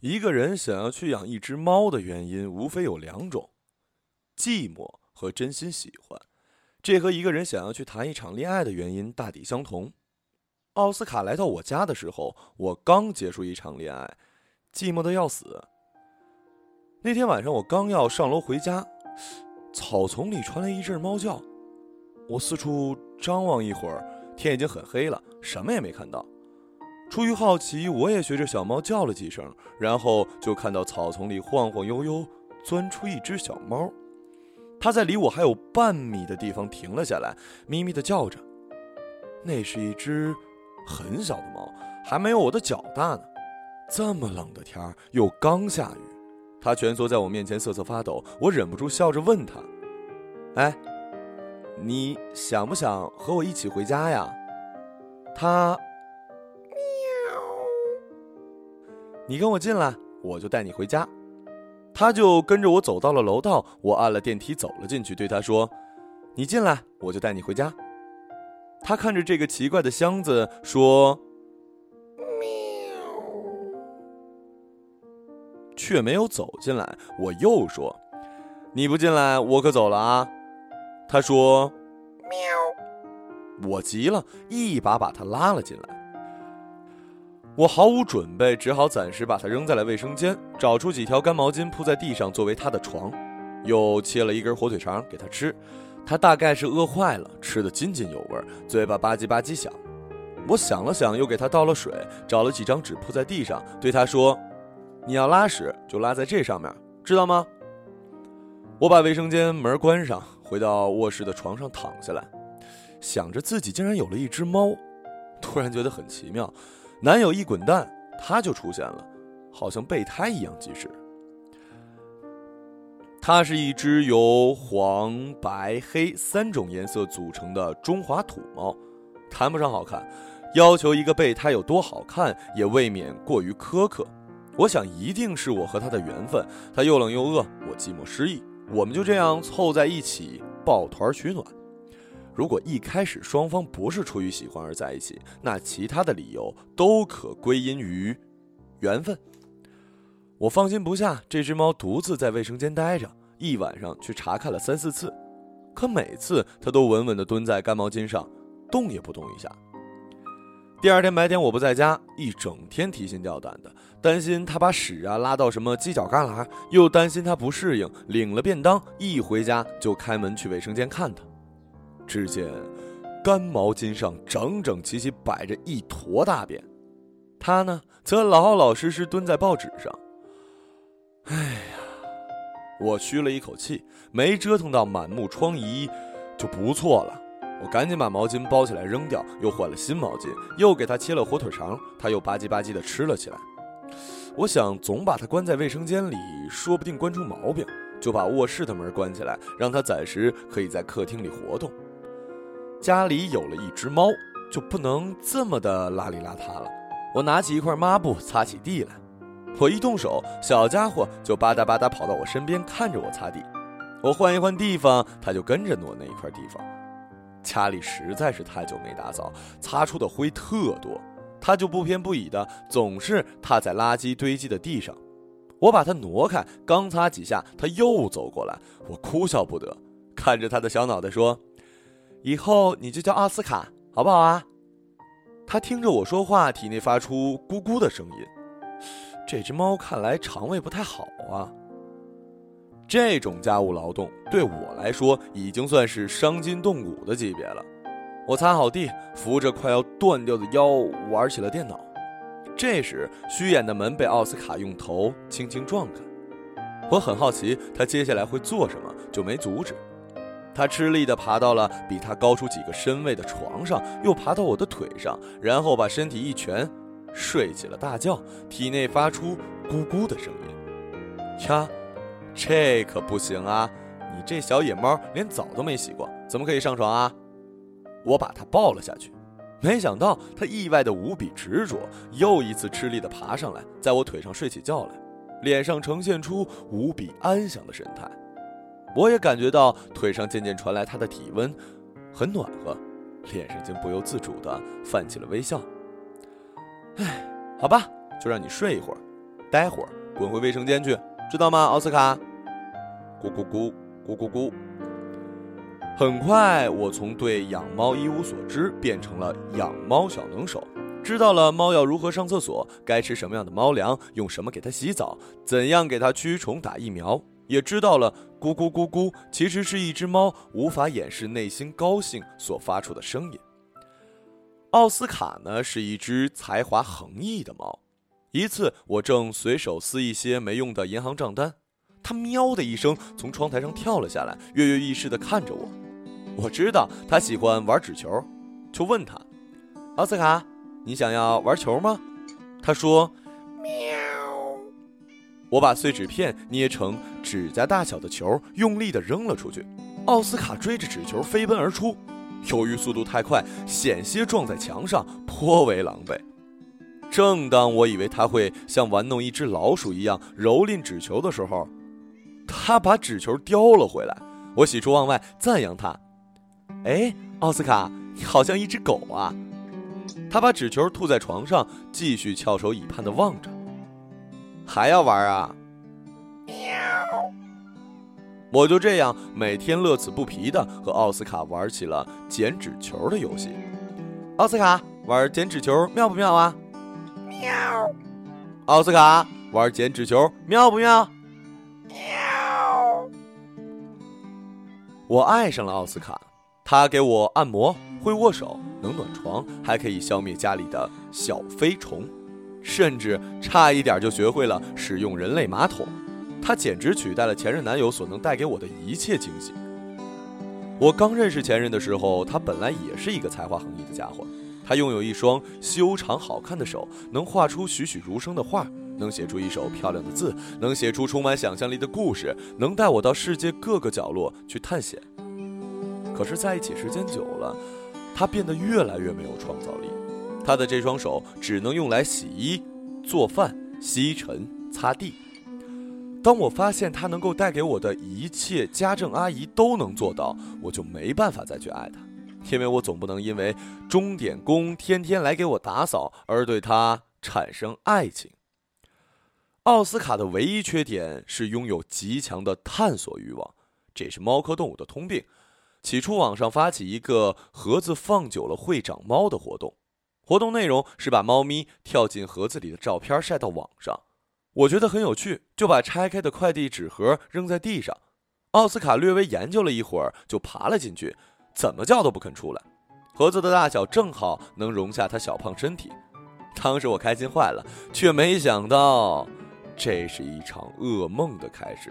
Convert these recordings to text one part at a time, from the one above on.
一个人想要去养一只猫的原因，无非有两种：寂寞和真心喜欢。这和一个人想要去谈一场恋爱的原因大抵相同。奥斯卡来到我家的时候，我刚结束一场恋爱，寂寞的要死。那天晚上，我刚要上楼回家，草丛里传来一阵猫叫。我四处张望一会儿，天已经很黑了，什么也没看到。出于好奇，我也学着小猫叫了几声，然后就看到草丛里晃晃悠悠钻出一只小猫。它在离我还有半米的地方停了下来，咪咪的叫着。那是一只很小的猫，还没有我的脚大呢。这么冷的天儿，又刚下雨，它蜷缩在我面前瑟瑟发抖。我忍不住笑着问它：“哎，你想不想和我一起回家呀？”它。你跟我进来，我就带你回家。他就跟着我走到了楼道，我按了电梯走了进去，对他说：“你进来，我就带你回家。”他看着这个奇怪的箱子说：“喵。”却没有走进来。我又说：“你不进来，我可走了啊。”他说：“喵。”我急了，一把把他拉了进来。我毫无准备，只好暂时把它扔在了卫生间，找出几条干毛巾铺在地上作为它的床，又切了一根火腿肠给它吃。它大概是饿坏了，吃得津津有味，嘴巴吧唧吧唧响。我想了想，又给它倒了水，找了几张纸铺在地上，对它说：“你要拉屎就拉在这上面，知道吗？”我把卫生间门关上，回到卧室的床上躺下来，想着自己竟然有了一只猫，突然觉得很奇妙。男友一滚蛋，它就出现了，好像备胎一样及时。它是一只由黄、白、黑三种颜色组成的中华土猫，谈不上好看，要求一个备胎有多好看，也未免过于苛刻。我想，一定是我和它的缘分。它又冷又饿，我寂寞失意，我们就这样凑在一起抱团取暖。如果一开始双方不是出于喜欢而在一起，那其他的理由都可归因于缘分。我放心不下这只猫独自在卫生间待着，一晚上去查看了三四次，可每次它都稳稳地蹲在干毛巾上，动也不动一下。第二天白天我不在家，一整天提心吊胆的，担心它把屎啊拉到什么犄角旮旯，又担心它不适应，领了便当一回家就开门去卫生间看它。只见干毛巾上整整齐齐摆着一坨大便，他呢则老老实实蹲在报纸上。哎呀，我吁了一口气，没折腾到满目疮痍就不错了。我赶紧把毛巾包起来扔掉，又换了新毛巾，又给他切了火腿肠，他又吧唧吧唧的吃了起来。我想总把他关在卫生间里，说不定关出毛病，就把卧室的门关起来，让他暂时可以在客厅里活动。家里有了一只猫，就不能这么的邋里邋遢了。我拿起一块抹布擦起地来，我一动手，小家伙就吧嗒吧嗒跑到我身边，看着我擦地。我换一换地方，它就跟着挪那一块地方。家里实在是太久没打扫，擦出的灰特多，它就不偏不倚的总是踏在垃圾堆积的地上。我把它挪开，刚擦几下，它又走过来，我哭笑不得，看着它的小脑袋说。以后你就叫奥斯卡，好不好啊？他听着我说话，体内发出咕咕的声音。这只猫看来肠胃不太好啊。这种家务劳动对我来说已经算是伤筋动骨的级别了。我擦好地，扶着快要断掉的腰玩起了电脑。这时，虚掩的门被奥斯卡用头轻轻撞开。我很好奇他接下来会做什么，就没阻止。他吃力地爬到了比他高出几个身位的床上，又爬到我的腿上，然后把身体一蜷，睡起了大觉，体内发出咕咕的声音。呀，这可不行啊！你这小野猫连澡都没洗过，怎么可以上床啊？我把它抱了下去，没想到它意外的无比执着，又一次吃力地爬上来，在我腿上睡起觉来，脸上呈现出无比安详的神态。我也感觉到腿上渐渐传来他的体温，很暖和，脸上竟不由自主地泛起了微笑。哎，好吧，就让你睡一会儿，待会儿滚回卫生间去，知道吗，奥斯卡？咕咕咕咕咕咕。很快，我从对养猫一无所知变成了养猫小能手，知道了猫要如何上厕所，该吃什么样的猫粮，用什么给它洗澡，怎样给它驱虫打疫苗，也知道了咕咕咕咕其实是一只猫无法掩饰内心高兴所发出的声音。奥斯卡呢，是一只才华横溢的猫。一次，我正随手撕一些没用的银行账单，它喵的一声从窗台上跳了下来，跃跃欲试地看着我。我知道他喜欢玩纸球，就问他：“奥斯卡，你想要玩球吗？”他说：“喵。”我把碎纸片捏成指甲大小的球，用力地扔了出去。奥斯卡追着纸球飞奔而出，由于速度太快，险些撞在墙上，颇为狼狈。正当我以为他会像玩弄一只老鼠一样蹂躏纸球的时候，他把纸球叼了回来。我喜出望外，赞扬他。哎，奥斯卡，你好像一只狗啊！他把纸球吐在床上，继续翘首以盼地望着。还要玩啊？喵！我就这样每天乐此不疲的和奥斯卡玩起了剪纸球的游戏。奥斯卡玩剪纸球妙不妙啊？喵！奥斯卡玩剪纸球妙不妙？喵！我爱上了奥斯卡。他给我按摩，会握手，能暖床，还可以消灭家里的小飞虫，甚至差一点就学会了使用人类马桶。他简直取代了前任男友所能带给我的一切惊喜。我刚认识前任的时候，他本来也是一个才华横溢的家伙。他拥有一双修长好看的手，能画出栩栩如生的画，能写出一手漂亮的字，能写出充满想象力的故事，能带我到世界各个角落去探险。可是在一起时间久了，他变得越来越没有创造力。他的这双手只能用来洗衣、做饭、吸尘、擦地。当我发现他能够带给我的一切，家政阿姨都能做到，我就没办法再去爱他，因为我总不能因为钟点工天天来给我打扫而对他产生爱情。奥斯卡的唯一缺点是拥有极强的探索欲望，这是猫科动物的通病。起初，网上发起一个盒子放久了会长猫的活动，活动内容是把猫咪跳进盒子里的照片晒到网上。我觉得很有趣，就把拆开的快递纸盒扔在地上。奥斯卡略微研究了一会儿，就爬了进去，怎么叫都不肯出来。盒子的大小正好能容下他小胖身体。当时我开心坏了，却没想到，这是一场噩梦的开始。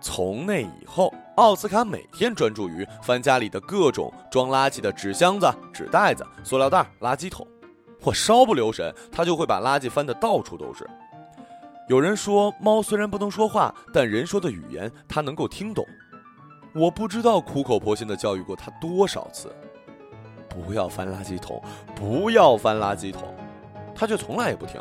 从那以后，奥斯卡每天专注于翻家里的各种装垃圾的纸箱子、纸袋子、塑料袋、垃圾桶。我稍不留神，他就会把垃圾翻得到处都是。有人说，猫虽然不能说话，但人说的语言它能够听懂。我不知道苦口婆心地教育过它多少次，不要翻垃圾桶，不要翻垃圾桶，它却从来也不听。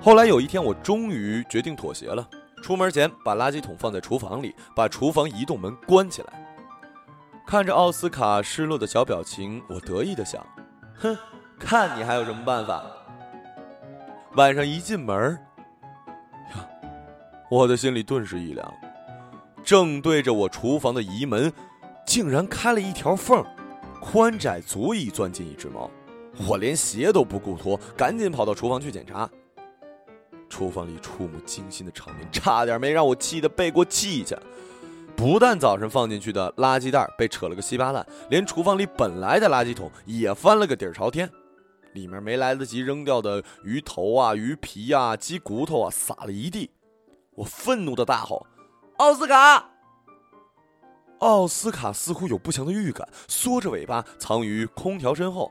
后来有一天，我终于决定妥协了。出门前，把垃圾桶放在厨房里，把厨房移动门关起来。看着奥斯卡失落的小表情，我得意的想：“哼，看你还有什么办法。”晚上一进门，呀，我的心里顿时一凉。正对着我厨房的移门，竟然开了一条缝，宽窄足以钻进一只猫。我连鞋都不顾脱，赶紧跑到厨房去检查。厨房里触目惊心的场面，差点没让我气得背过气去。不但早上放进去的垃圾袋被扯了个稀巴烂，连厨房里本来的垃圾桶也翻了个底儿朝天，里面没来得及扔掉的鱼头啊、鱼皮啊、鸡骨头啊撒了一地。我愤怒的大吼：“奥斯卡！”奥斯卡似乎有不祥的预感，缩着尾巴藏于空调身后。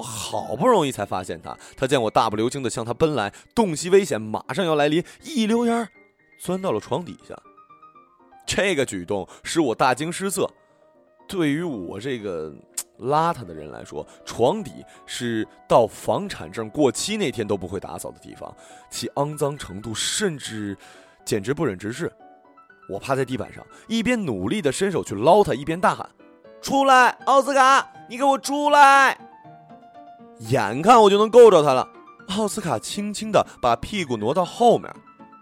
我好不容易才发现他，他见我大步流星的向他奔来，洞悉危险马上要来临，一溜烟儿钻到了床底下。这个举动使我大惊失色。对于我这个邋遢的人来说，床底是到房产证过期那天都不会打扫的地方，其肮脏程度甚至简直不忍直视。我趴在地板上，一边努力的伸手去捞他，一边大喊：“出来，奥斯卡，你给我出来！”眼看我就能够着他了，奥斯卡轻轻地把屁股挪到后面，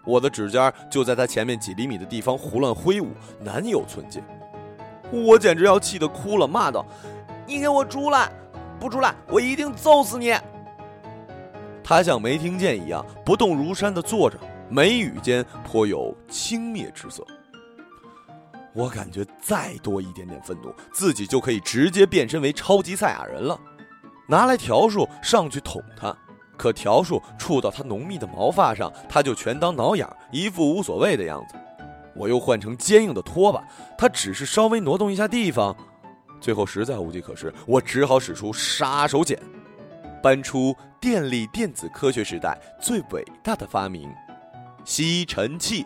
我的指尖就在他前面几厘米的地方胡乱挥舞，难有寸进。我简直要气得哭了，骂道：“你给我出来！不出来，我一定揍死你！”他像没听见一样，不动如山地坐着，眉宇间颇有轻蔑之色。我感觉再多一点点愤怒，自己就可以直接变身为超级赛亚人了，拿来条数上去捅他。可条数触到他浓密的毛发上，他就全当挠痒，一副无所谓的样子。我又换成坚硬的拖把，他只是稍微挪动一下地方，最后实在无计可施，我只好使出杀手锏，搬出电力电子科学时代最伟大的发明——吸尘器。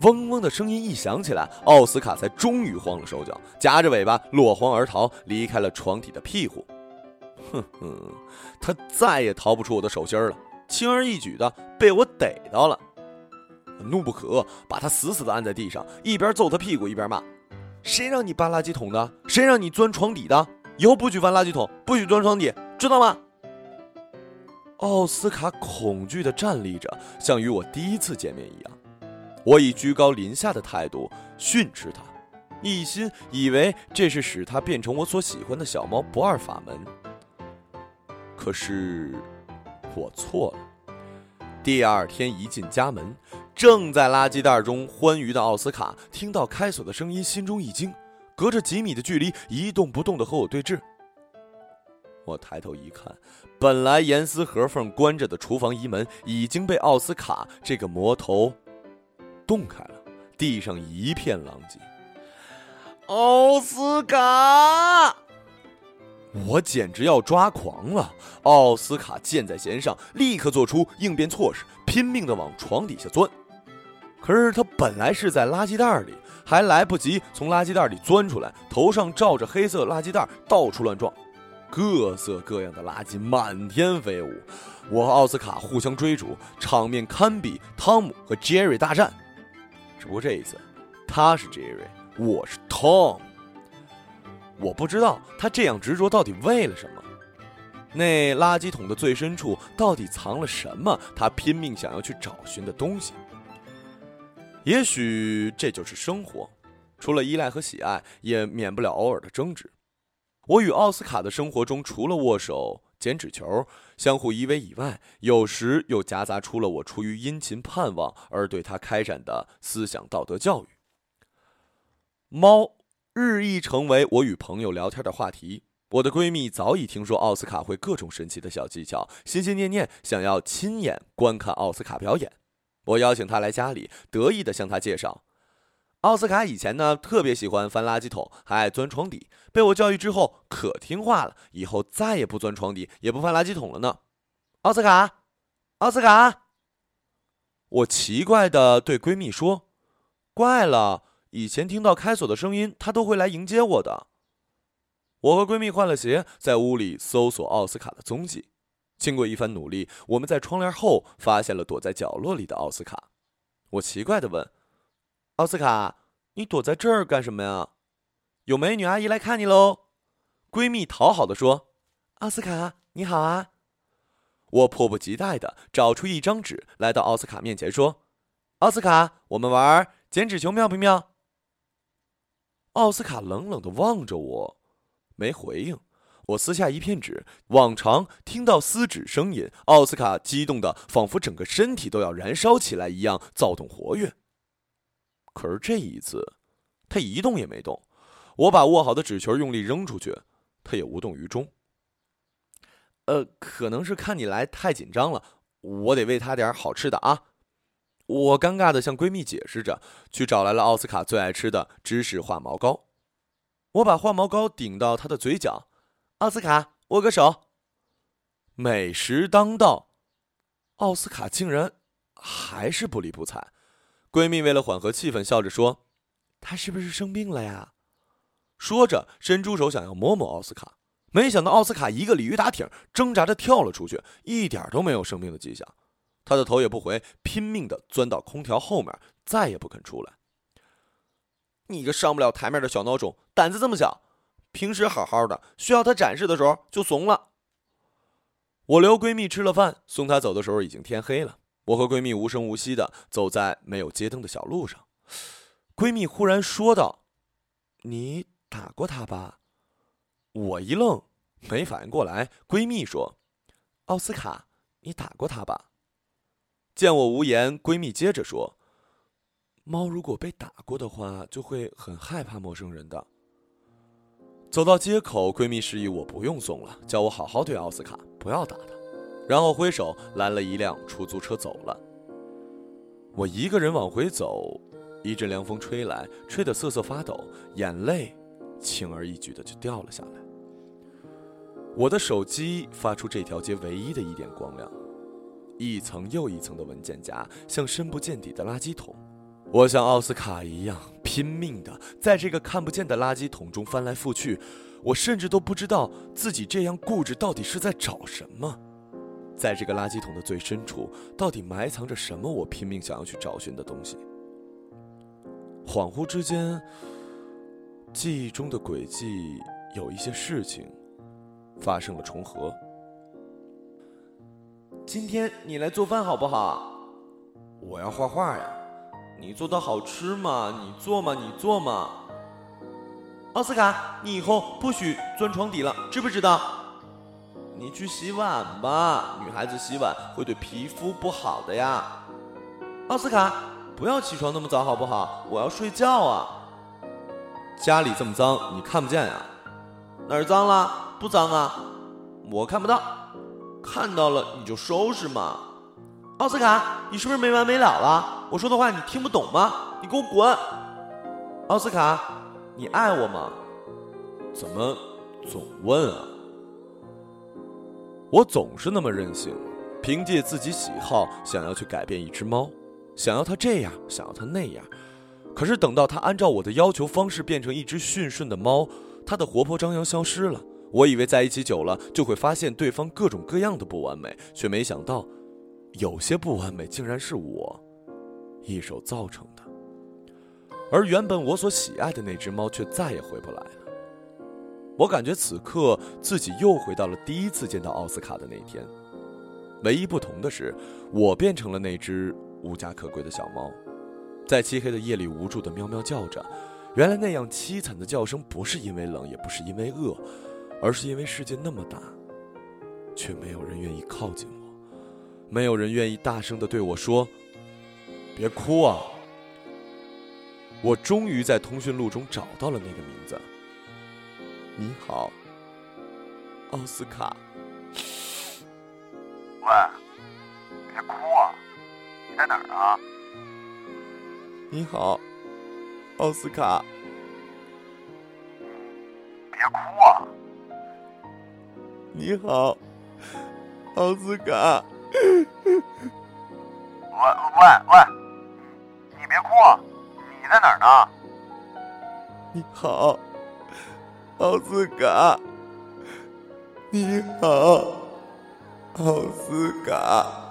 嗡嗡的声音一响起来，奥斯卡才终于慌了手脚，夹着尾巴落荒而逃，离开了床底的庇护。哼哼，他再也逃不出我的手心了，轻而易举的被我逮到了。怒不可遏，把他死死的按在地上，一边揍他屁股，一边骂：“谁让你搬垃圾桶的？谁让你钻床底的？以后不许翻垃圾桶，不许钻床底，知道吗？”奥斯卡恐惧的站立着，像与我第一次见面一样。我以居高临下的态度训斥他，一心以为这是使他变成我所喜欢的小猫不二法门。可是，我错了。第二天一进家门，正在垃圾袋中欢愉的奥斯卡听到开锁的声音，心中一惊，隔着几米的距离一动不动的和我对峙。我抬头一看，本来严丝合缝关着的厨房移门已经被奥斯卡这个魔头洞开了，地上一片狼藉。奥斯卡！我简直要抓狂了！奥斯卡箭在弦上，立刻做出应变措施，拼命地往床底下钻。可是他本来是在垃圾袋里，还来不及从垃圾袋里钻出来，头上罩着黑色垃圾袋，到处乱撞，各色各样的垃圾满天飞舞。我和奥斯卡互相追逐，场面堪比汤姆和杰瑞大战。只不过这一次，他是杰瑞，我是汤。我不知道他这样执着到底为了什么，那垃圾桶的最深处到底藏了什么？他拼命想要去找寻的东西。也许这就是生活，除了依赖和喜爱，也免不了偶尔的争执。我与奥斯卡的生活中，除了握手、捡纸球、相互依偎以外，有时又夹杂出了我出于殷勤盼望而对他开展的思想道德教育。猫。日益成为我与朋友聊天的话题。我的闺蜜早已听说奥斯卡会各种神奇的小技巧，心心念念想要亲眼观看奥斯卡表演。我邀请她来家里，得意地向她介绍：奥斯卡以前呢特别喜欢翻垃圾桶，还爱钻床底。被我教育之后，可听话了，以后再也不钻床底，也不翻垃圾桶了呢。奥斯卡，奥斯卡，我奇怪地对闺蜜说：“怪了。”以前听到开锁的声音，他都会来迎接我的。我和闺蜜换了鞋，在屋里搜索奥斯卡的踪迹。经过一番努力，我们在窗帘后发现了躲在角落里的奥斯卡。我奇怪地问：“奥斯卡，你躲在这儿干什么呀？有美女阿姨来看你喽？”闺蜜讨好地说：“奥斯卡，你好啊！”我迫不及待地找出一张纸，来到奥斯卡面前说：“奥斯卡，我们玩剪纸球，妙不妙？”奥斯卡冷冷的望着我，没回应。我撕下一片纸，往常听到撕纸声音，奥斯卡激动的仿佛整个身体都要燃烧起来一样躁动活跃。可是这一次，他一动也没动。我把握好的纸球用力扔出去，他也无动于衷。呃，可能是看你来太紧张了，我得喂他点好吃的啊。我尴尬的向闺蜜解释着，去找来了奥斯卡最爱吃的芝士化毛膏。我把化毛膏顶到他的嘴角，奥斯卡握个手。美食当道，奥斯卡竟然还是不理不睬。闺蜜为了缓和气氛，笑着说：“他是不是生病了呀？”说着伸出手想要摸摸奥斯卡，没想到奥斯卡一个鲤鱼打挺，挣扎着跳了出去，一点都没有生病的迹象。他的头也不回，拼命的钻到空调后面，再也不肯出来。你个上不了台面的小孬种，胆子这么小！平时好好的，需要他展示的时候就怂了。我留闺蜜吃了饭，送她走的时候已经天黑了。我和闺蜜无声无息的走在没有街灯的小路上，闺蜜忽然说道：“你打过他吧？”我一愣，没反应过来。闺蜜说：“奥斯卡，你打过他吧？”见我无言，闺蜜接着说：“猫如果被打过的话，就会很害怕陌生人的。”走到街口，闺蜜示意我不用送了，叫我好好对奥斯卡，不要打他。然后挥手拦了一辆出租车走了。我一个人往回走，一阵凉风吹来，吹得瑟瑟发抖，眼泪轻而易举的就掉了下来。我的手机发出这条街唯一的一点光亮，一层又一层的文件夹像深不见底的垃圾桶。我像奥斯卡一样拼命的在这个看不见的垃圾桶中翻来覆去，我甚至都不知道自己这样固执到底是在找什么。在这个垃圾桶的最深处，到底埋藏着什么？我拼命想要去找寻的东西。恍惚之间，记忆中的轨迹有一些事情发生了重合。今天你来做饭好不好？我要画画呀。你做的好吃吗？你做嘛，你做嘛。奥斯卡，你以后不许钻床底了，知不知道？你去洗碗吧，女孩子洗碗会对皮肤不好的呀。奥斯卡，不要起床那么早好不好？我要睡觉啊。家里这么脏，你看不见呀？哪儿脏了？不脏啊，我看不到。看到了你就收拾嘛。奥斯卡，你是不是没完没了了？我说的话你听不懂吗？你给我滚！奥斯卡，你爱我吗？怎么总问啊？我总是那么任性，凭借自己喜好想要去改变一只猫，想要它这样，想要它那样。可是等到它按照我的要求方式变成一只驯顺的猫，它的活泼张扬消失了。我以为在一起久了就会发现对方各种各样的不完美，却没想到，有些不完美竟然是我一手造成的。而原本我所喜爱的那只猫却再也回不来了。我感觉此刻自己又回到了第一次见到奥斯卡的那天，唯一不同的是，我变成了那只无家可归的小猫，在漆黑的夜里无助的喵喵叫着。原来那样凄惨的叫声不是因为冷，也不是因为饿，而是因为世界那么大，却没有人愿意靠近我，没有人愿意大声的对我说：“别哭啊！”我终于在通讯录中找到了那个名字。你好，奥斯卡。喂，别哭啊！你在哪儿啊？你好，奥斯卡。你好，奥斯卡。喂喂喂，你别哭，你在哪儿呢？你好。奥斯卡，你好，奥斯卡。